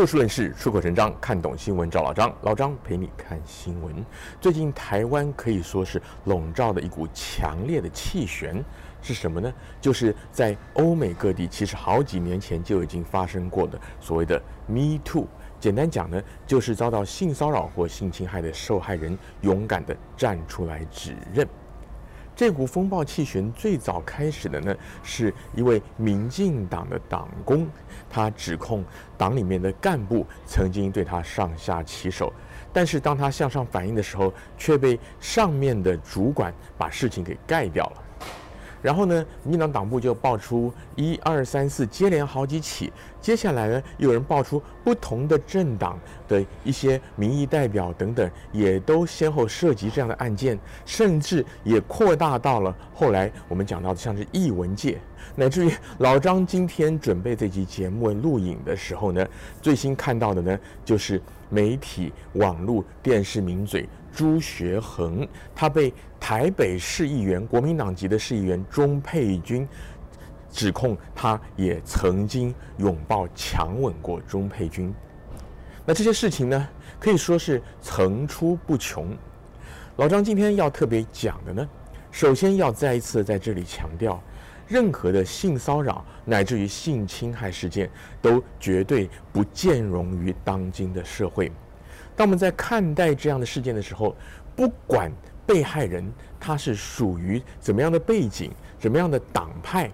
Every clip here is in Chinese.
就事论事，出口成章，看懂新闻找老张。老张陪你看新闻。最近台湾可以说是笼罩的一股强烈的气旋，是什么呢？就是在欧美各地，其实好几年前就已经发生过的所谓的 “Me Too”。简单讲呢，就是遭到性骚扰或性侵害的受害人勇敢地站出来指认。这股风暴气旋最早开始的呢，是一位民进党的党工，他指控党里面的干部曾经对他上下其手，但是当他向上反映的时候，却被上面的主管把事情给盖掉了。然后呢，民进党党部就爆出一二三四接连好几起，接下来呢，又有人爆出不同的政党的一些民意代表等等，也都先后涉及这样的案件，甚至也扩大到了后来我们讲到的像是艺文界，乃至于老张今天准备这期节目录影的时候呢，最新看到的呢，就是媒体、网络、电视名嘴。朱学恒，他被台北市议员、国民党籍的市议员钟沛君指控，他也曾经拥抱、强吻过钟沛君。那这些事情呢，可以说是层出不穷。老张今天要特别讲的呢，首先要再一次在这里强调，任何的性骚扰乃至于性侵害事件，都绝对不见容于当今的社会。当我们在看待这样的事件的时候，不管被害人他是属于怎么样的背景、怎么样的党派，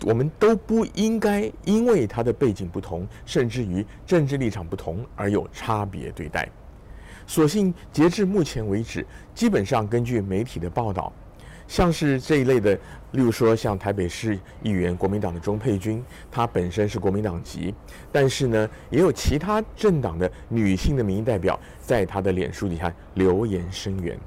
我们都不应该因为他的背景不同，甚至于政治立场不同而有差别对待。所幸截至目前为止，基本上根据媒体的报道。像是这一类的，例如说像台北市议员国民党的钟沛君，她本身是国民党籍，但是呢，也有其他政党的女性的民意代表在她的脸书底下留言声援。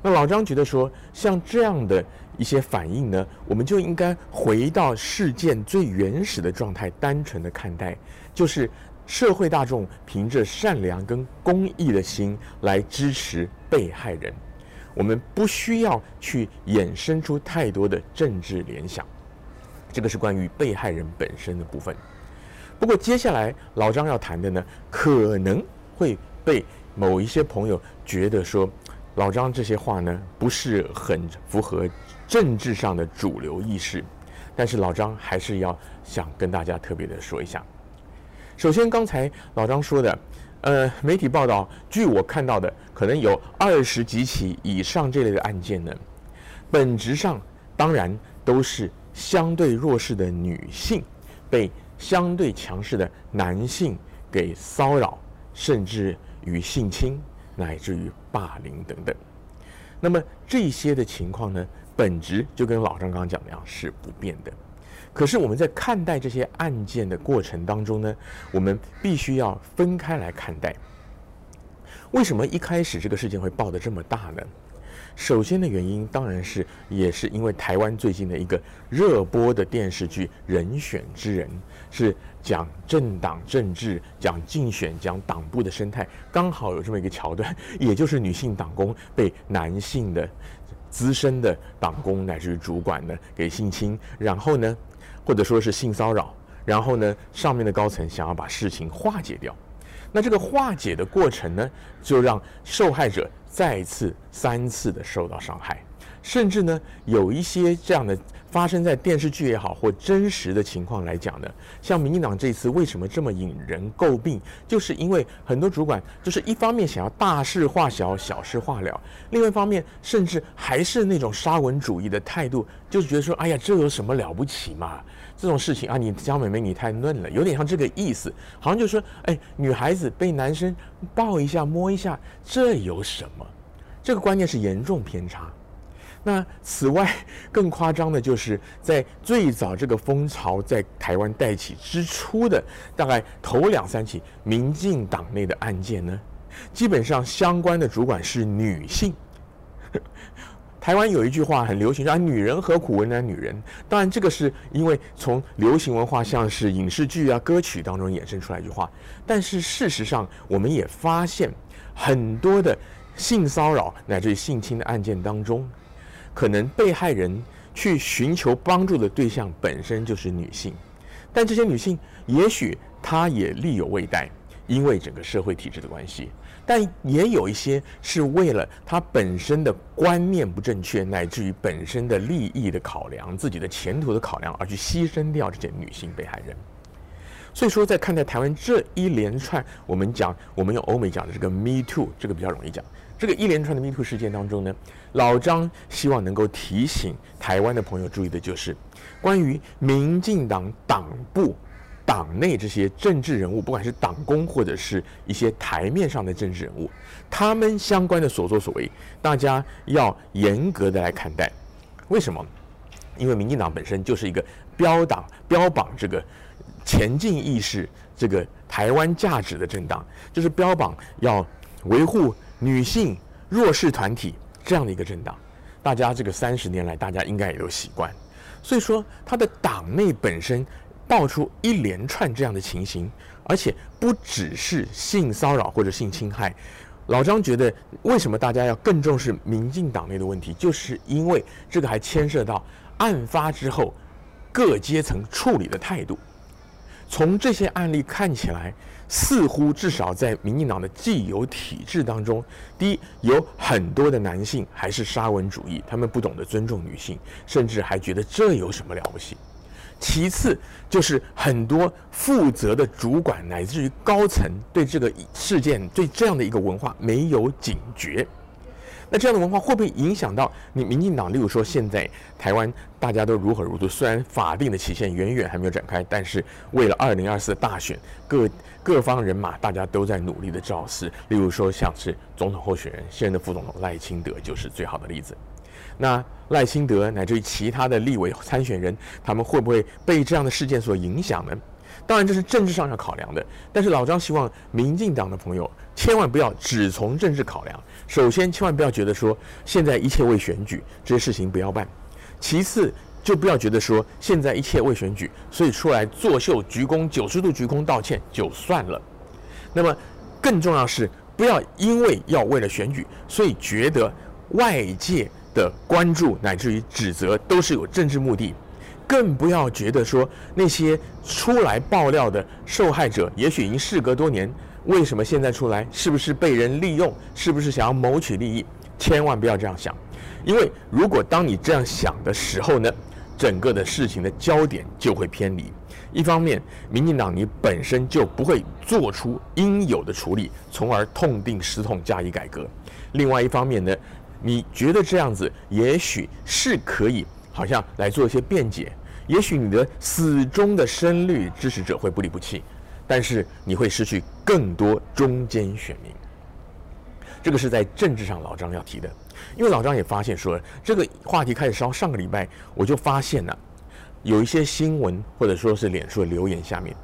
那老张觉得说，像这样的一些反应呢，我们就应该回到事件最原始的状态，单纯的看待，就是社会大众凭着善良跟公益的心来支持被害人。我们不需要去衍生出太多的政治联想，这个是关于被害人本身的部分。不过接下来老张要谈的呢，可能会被某一些朋友觉得说，老张这些话呢不是很符合政治上的主流意识，但是老张还是要想跟大家特别的说一下。首先，刚才老张说的。呃，媒体报道，据我看到的，可能有二十几起以上这类的案件呢。本质上，当然都是相对弱势的女性被相对强势的男性给骚扰，甚至于性侵，乃至于霸凌等等。那么这些的情况呢，本质就跟老张刚刚讲的样，是不变的。可是我们在看待这些案件的过程当中呢，我们必须要分开来看待。为什么一开始这个事件会爆得这么大呢？首先的原因当然是也是因为台湾最近的一个热播的电视剧《人选之人》，是讲政党政治、讲竞选、讲党部的生态，刚好有这么一个桥段，也就是女性党工被男性的资深的党工乃至于主管呢给性侵，然后呢。或者说是性骚扰，然后呢，上面的高层想要把事情化解掉，那这个化解的过程呢，就让受害者再次、三次的受到伤害，甚至呢，有一些这样的。发生在电视剧也好，或真实的情况来讲呢，像民进党这次为什么这么引人诟病，就是因为很多主管就是一方面想要大事化小，小事化了，另外一方面甚至还是那种沙文主义的态度，就是觉得说，哎呀，这有什么了不起嘛？这种事情啊，你江美眉你太嫩了，有点像这个意思，好像就说，哎，女孩子被男生抱一下、摸一下，这有什么？这个观念是严重偏差。那此外，更夸张的就是在最早这个风潮在台湾带起之初的大概头两三起民进党内的案件呢，基本上相关的主管是女性。台湾有一句话很流行，说，女人何苦为难女人？当然，这个是因为从流行文化，像是影视剧啊、歌曲当中衍生出来一句话。但是事实上，我们也发现很多的性骚扰乃至性侵的案件当中。可能被害人去寻求帮助的对象本身就是女性，但这些女性也许她也力有未逮，因为整个社会体制的关系。但也有一些是为了她本身的观念不正确，乃至于本身的利益的考量、自己的前途的考量，而去牺牲掉这些女性被害人。所以说，在看待台湾这一连串，我们讲，我们用欧美讲的这个 “Me Too”，这个比较容易讲。这个一连串的 “Me Too” 事件当中呢，老张希望能够提醒台湾的朋友注意的就是，关于民进党党部。党内这些政治人物，不管是党工或者是一些台面上的政治人物，他们相关的所作所为，大家要严格的来看待。为什么？因为民进党本身就是一个标党标榜这个前进意识、这个台湾价值的政党，就是标榜要维护女性弱势团体这样的一个政党。大家这个三十年来，大家应该也都习惯。所以说，他的党内本身。爆出一连串这样的情形，而且不只是性骚扰或者性侵害。老张觉得，为什么大家要更重视民进党内的问题？就是因为这个还牵涉到案发之后各阶层处理的态度。从这些案例看起来，似乎至少在民进党的既有体制当中，第一，有很多的男性还是沙文主义，他们不懂得尊重女性，甚至还觉得这有什么了不起。其次就是很多负责的主管乃至于高层对这个事件、对这样的一个文化没有警觉，那这样的文化会不会影响到你民进党？例如说，现在台湾大家都如火如荼，虽然法定的期限远远还没有展开，但是为了二零二四的大选，各各方人马大家都在努力的造势。例如说，像是总统候选人现任的副总统赖清德就是最好的例子。那赖清德乃至于其他的立委参选人，他们会不会被这样的事件所影响呢？当然，这是政治上要考量的。但是老张希望民进党的朋友千万不要只从政治考量。首先，千万不要觉得说现在一切为选举，这些事情不要办；其次，就不要觉得说现在一切为选举，所以出来作秀、鞠躬、九十度鞠躬道歉就算了。那么，更重要是不要因为要为了选举，所以觉得外界。的关注乃至于指责都是有政治目的，更不要觉得说那些出来爆料的受害者，也许已经事隔多年，为什么现在出来？是不是被人利用？是不是想要谋取利益？千万不要这样想，因为如果当你这样想的时候呢，整个的事情的焦点就会偏离。一方面，民进党你本身就不会做出应有的处理，从而痛定思痛加以改革；另外一方面呢，你觉得这样子也许是可以，好像来做一些辩解，也许你的死忠的深绿支持者会不离不弃，但是你会失去更多中间选民。这个是在政治上老张要提的，因为老张也发现说，这个话题开始烧，上个礼拜我就发现了，有一些新闻或者说是脸书的留言下面。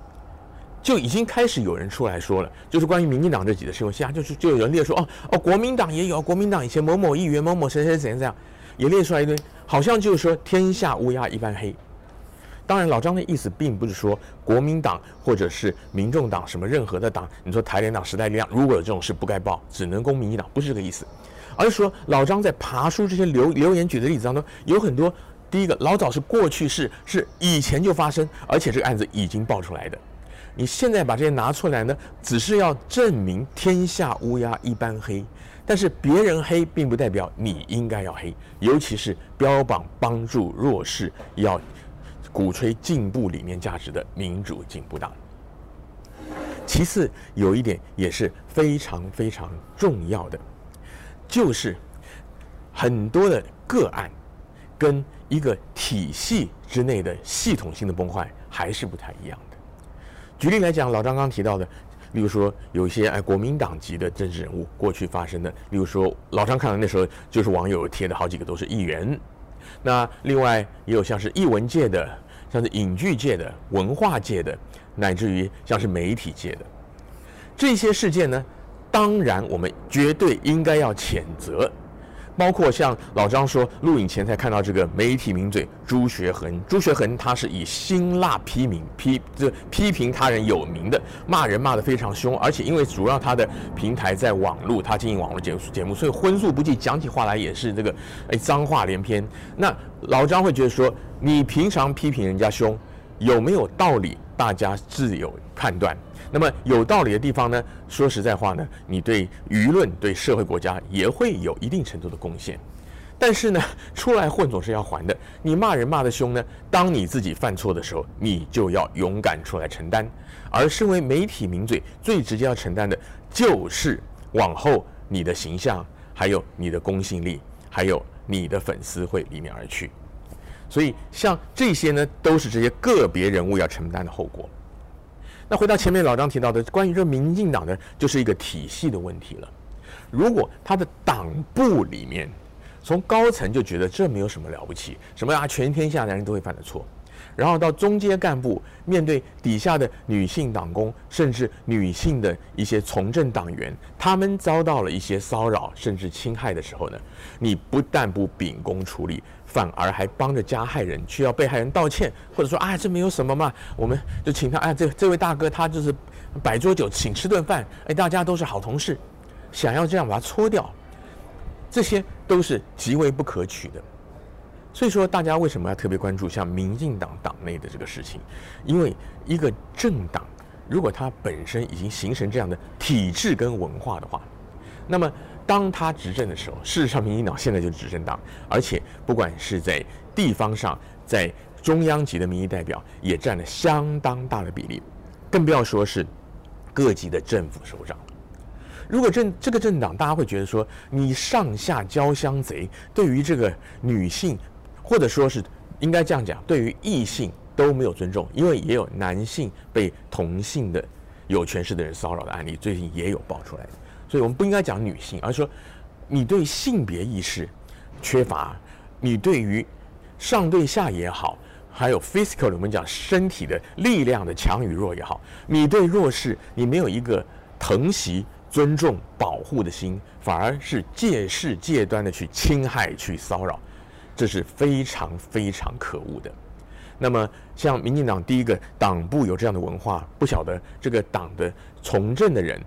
就已经开始有人出来说了，就是关于民进党这几个新闻，下就是就有人列说哦哦，国民党也有，国民党以前某某议员某某谁谁怎样怎样，也列出来一堆，好像就是说天下乌鸦一般黑。当然，老张的意思并不是说国民党或者是民众党什么任何的党，你说台联党、时代力量，如果有这种事不该报，只能公民进党，不是这个意思，而是说老张在爬书这些留留言举的例子当中，有很多第一个老早是过去式，是以前就发生，而且这个案子已经爆出来的。你现在把这些拿出来呢，只是要证明天下乌鸦一般黑，但是别人黑并不代表你应该要黑，尤其是标榜帮助弱势、要鼓吹进步理念价值的民主进步党。其次，有一点也是非常非常重要的，就是很多的个案跟一个体系之内的系统性的崩坏还是不太一样的。举例来讲，老张刚提到的，例如说有一些哎国民党籍的政治人物过去发生的，例如说老张看到那时候就是网友贴的好几个都是议员，那另外也有像是艺文界的，像是影剧界的、文化界的，乃至于像是媒体界的这些事件呢，当然我们绝对应该要谴责。包括像老张说，录影前才看到这个媒体名嘴朱学恒，朱学恒他是以辛辣批评批这批评他人有名的，骂人骂得非常凶，而且因为主要他的平台在网络，他经营网络节节目，所以荤素不忌，讲起话来也是这个哎脏话连篇。那老张会觉得说，你平常批评人家凶，有没有道理大家自有判断。那么有道理的地方呢，说实在话呢，你对舆论、对社会、国家也会有一定程度的贡献。但是呢，出来混总是要还的。你骂人骂得凶呢，当你自己犯错的时候，你就要勇敢出来承担。而身为媒体名嘴，最直接要承担的就是往后你的形象，还有你的公信力，还有你的粉丝会离你而去。所以，像这些呢，都是这些个别人物要承担的后果。那回到前面老张提到的，关于这民进党呢，就是一个体系的问题了。如果他的党部里面，从高层就觉得这没有什么了不起，什么啊，全天下男人都会犯的错。然后到中阶干部面对底下的女性党工，甚至女性的一些从政党员，他们遭到了一些骚扰甚至侵害的时候呢，你不但不秉公处理，反而还帮着加害人去要被害人道歉，或者说啊，这没有什么嘛，我们就请他，哎，这这位大哥他就是摆桌酒请吃顿饭，哎，大家都是好同事，想要这样把他搓掉，这些都是极为不可取的。所以说，大家为什么要特别关注像民进党党内的这个事情？因为一个政党，如果它本身已经形成这样的体制跟文化的话，那么当他执政的时候，事实上，民进党现在就是执政党，而且不管是在地方上，在中央级的民意代表也占了相当大的比例，更不要说是各级的政府首长。如果政这个政党，大家会觉得说，你上下交相贼，对于这个女性。或者说是应该这样讲，对于异性都没有尊重，因为也有男性被同性的有权势的人骚扰的案例，最近也有爆出来。所以我们不应该讲女性，而是说你对性别意识缺乏，你对于上对下也好，还有 physical 我们讲身体的力量的强与弱也好，你对弱势你没有一个疼惜、尊重、保护的心，反而是借势借端的去侵害、去骚扰。这是非常非常可恶的。那么，像民进党第一个党部有这样的文化，不晓得这个党的从政的人，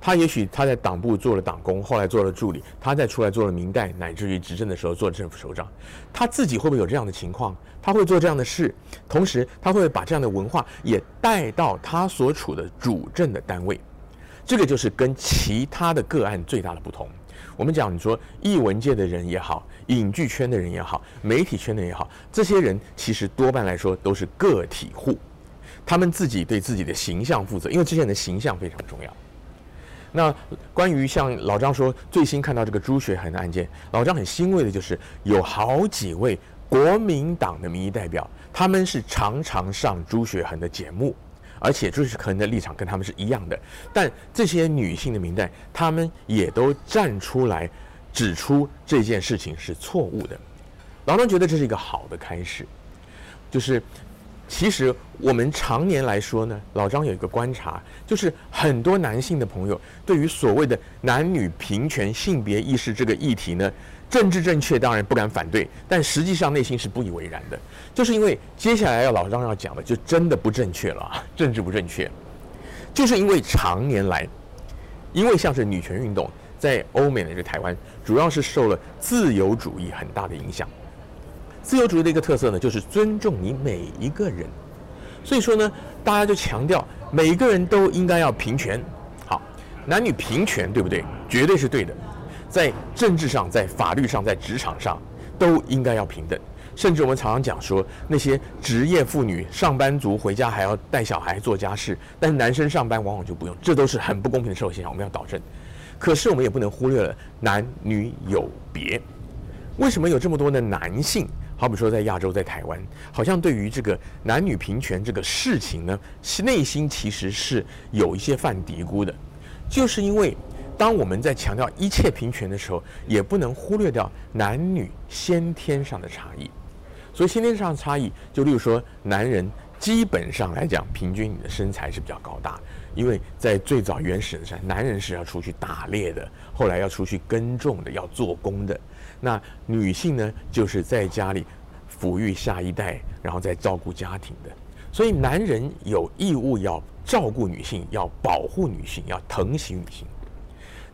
他也许他在党部做了党工，后来做了助理，他再出来做了民代，乃至于执政的时候做政府首长，他自己会不会有这样的情况？他会做这样的事，同时他会把这样的文化也带到他所处的主政的单位。这个就是跟其他的个案最大的不同。我们讲，你说艺文界的人也好，影剧圈的人也好，媒体圈的也好，这些人其实多半来说都是个体户，他们自己对自己的形象负责，因为这些人的形象非常重要。那关于像老张说最新看到这个朱学恒的案件，老张很欣慰的就是有好几位国民党的民意代表，他们是常常上朱学恒的节目。而且就是可能的立场跟他们是一样的，但这些女性的民代，她们也都站出来指出这件事情是错误的。老张觉得这是一个好的开始，就是其实我们常年来说呢，老张有一个观察，就是很多男性的朋友对于所谓的男女平权、性别意识这个议题呢。政治正确当然不敢反对，但实际上内心是不以为然的，就是因为接下来要老张要讲的就真的不正确了，政治不正确，就是因为常年来，因为像是女权运动在欧美的这台湾，主要是受了自由主义很大的影响。自由主义的一个特色呢，就是尊重你每一个人，所以说呢，大家就强调每个人都应该要平权，好，男女平权对不对？绝对是对的。在政治上，在法律上，在职场上，都应该要平等。甚至我们常常讲说，那些职业妇女、上班族回家还要带小孩做家事，但是男生上班往往就不用，这都是很不公平的社会现象，我们要导正。可是我们也不能忽略了男女有别。为什么有这么多的男性？好比说在亚洲，在台湾，好像对于这个男女平权这个事情呢，内心其实是有一些犯嘀咕的，就是因为。当我们在强调一切平权的时候，也不能忽略掉男女先天上的差异。所以先天上的差异，就例如说，男人基本上来讲，平均你的身材是比较高大，因为在最早原始的时候，男人是要出去打猎的，后来要出去耕种的，要做工的。那女性呢，就是在家里抚育下一代，然后再照顾家庭的。所以男人有义务要照顾女性，要保护女性，要疼惜女性。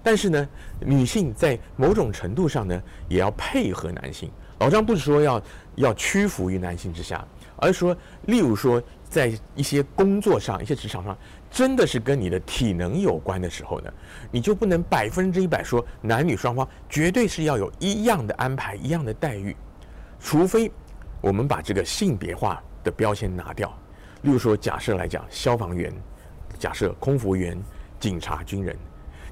但是呢，女性在某种程度上呢，也要配合男性。老张不是说要要屈服于男性之下，而是说，例如说，在一些工作上、一些职场上，真的是跟你的体能有关的时候呢，你就不能百分之一百说男女双方绝对是要有一样的安排、一样的待遇，除非我们把这个性别化的标签拿掉。例如说，假设来讲，消防员、假设空服员、警察、军人，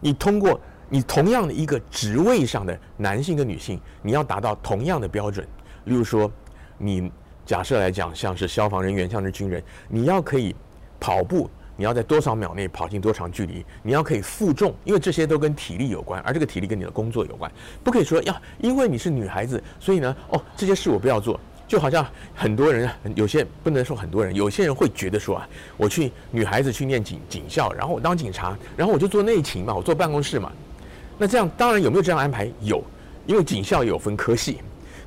你通过你同样的一个职位上的男性跟女性，你要达到同样的标准。例如说，你假设来讲，像是消防人员，像是军人，你要可以跑步，你要在多少秒内跑进多长距离，你要可以负重，因为这些都跟体力有关，而这个体力跟你的工作有关，不可以说要因为你是女孩子，所以呢，哦，这些事我不要做。就好像很多人，有些不能说很多人，有些人会觉得说啊，我去女孩子去念警警校，然后我当警察，然后我就做内勤嘛，我坐办公室嘛。那这样当然有没有这样安排？有，因为警校有分科系。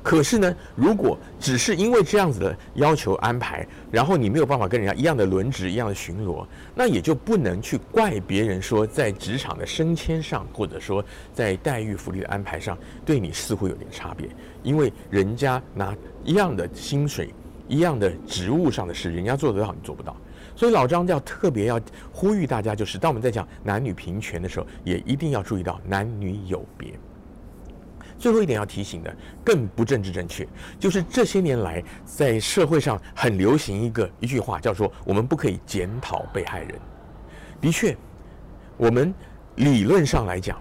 可是呢，如果只是因为这样子的要求安排，然后你没有办法跟人家一样的轮值、一样的巡逻，那也就不能去怪别人说在职场的升迁上，或者说在待遇福利的安排上，对你似乎有点差别。因为人家拿一样的薪水、一样的职务上的事，人家做得到，你做不到。所以老张要特别要呼吁大家，就是当我们在讲男女平权的时候，也一定要注意到男女有别。最后一点要提醒的，更不政治正确，就是这些年来在社会上很流行一个一句话，叫做“我们不可以检讨被害人”。的确，我们理论上来讲，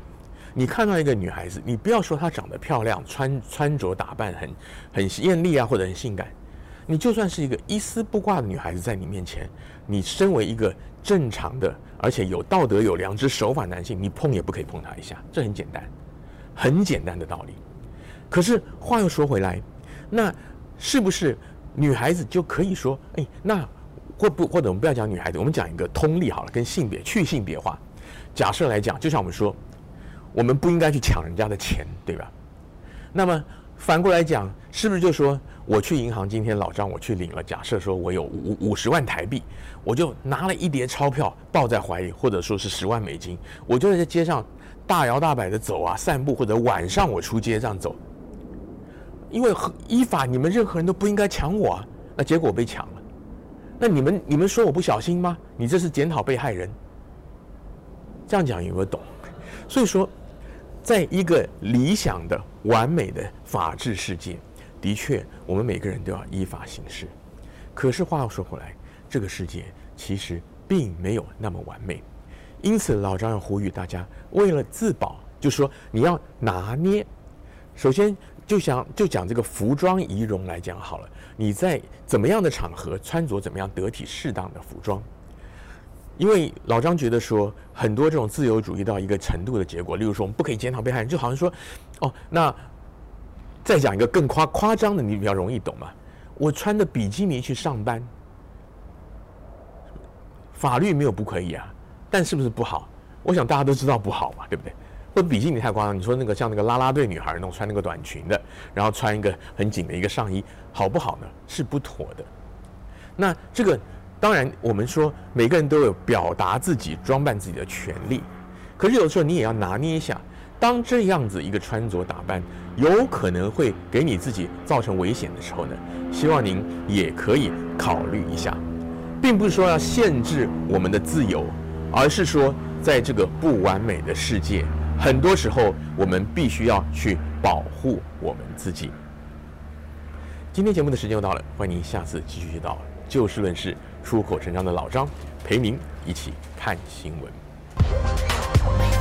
你看到一个女孩子，你不要说她长得漂亮，穿穿着打扮很很艳丽啊，或者很性感，你就算是一个一丝不挂的女孩子在你面前，你身为一个正常的而且有道德、有良知、守法男性，你碰也不可以碰她一下，这很简单。很简单的道理，可是话又说回来，那是不是女孩子就可以说，哎，那或不或者我们不要讲女孩子，我们讲一个通例好了，跟性别去性别化。假设来讲，就像我们说，我们不应该去抢人家的钱，对吧？那么反过来讲，是不是就说我去银行今天老张我去领了，假设说我有五五十万台币，我就拿了一叠钞票抱在怀里，或者说是十万美金，我就在街上。大摇大摆的走啊，散步或者晚上我出街这样走，因为依法你们任何人都不应该抢我啊，那结果我被抢了，那你们你们说我不小心吗？你这是检讨被害人，这样讲有没有懂？所以说，在一个理想的完美的法治世界，的确我们每个人都要依法行事。可是话又说回来，这个世界其实并没有那么完美。因此，老张要呼吁大家，为了自保，就说你要拿捏。首先，就想就讲这个服装仪容来讲好了，你在怎么样的场合穿着怎么样得体适当的服装。因为老张觉得说，很多这种自由主义到一个程度的结果，例如说我们不可以检讨被害人，就好像说，哦，那再讲一个更夸夸张的，你比较容易懂嘛。我穿的比基尼去上班，法律没有不可以啊。但是不是不好？我想大家都知道不好嘛，对不对？或者比基尼太夸张，你说那个像那个啦啦队女孩那种穿那个短裙的，然后穿一个很紧的一个上衣，好不好呢？是不妥的。那这个当然，我们说每个人都有表达自己、装扮自己的权利，可是有时候你也要拿捏一下，当这样子一个穿着打扮有可能会给你自己造成危险的时候呢，希望您也可以考虑一下，并不是说要限制我们的自由。而是说，在这个不完美的世界，很多时候我们必须要去保护我们自己。今天节目的时间又到了，欢迎您下次继续到就事论事、出口成章的老张陪您一起看新闻。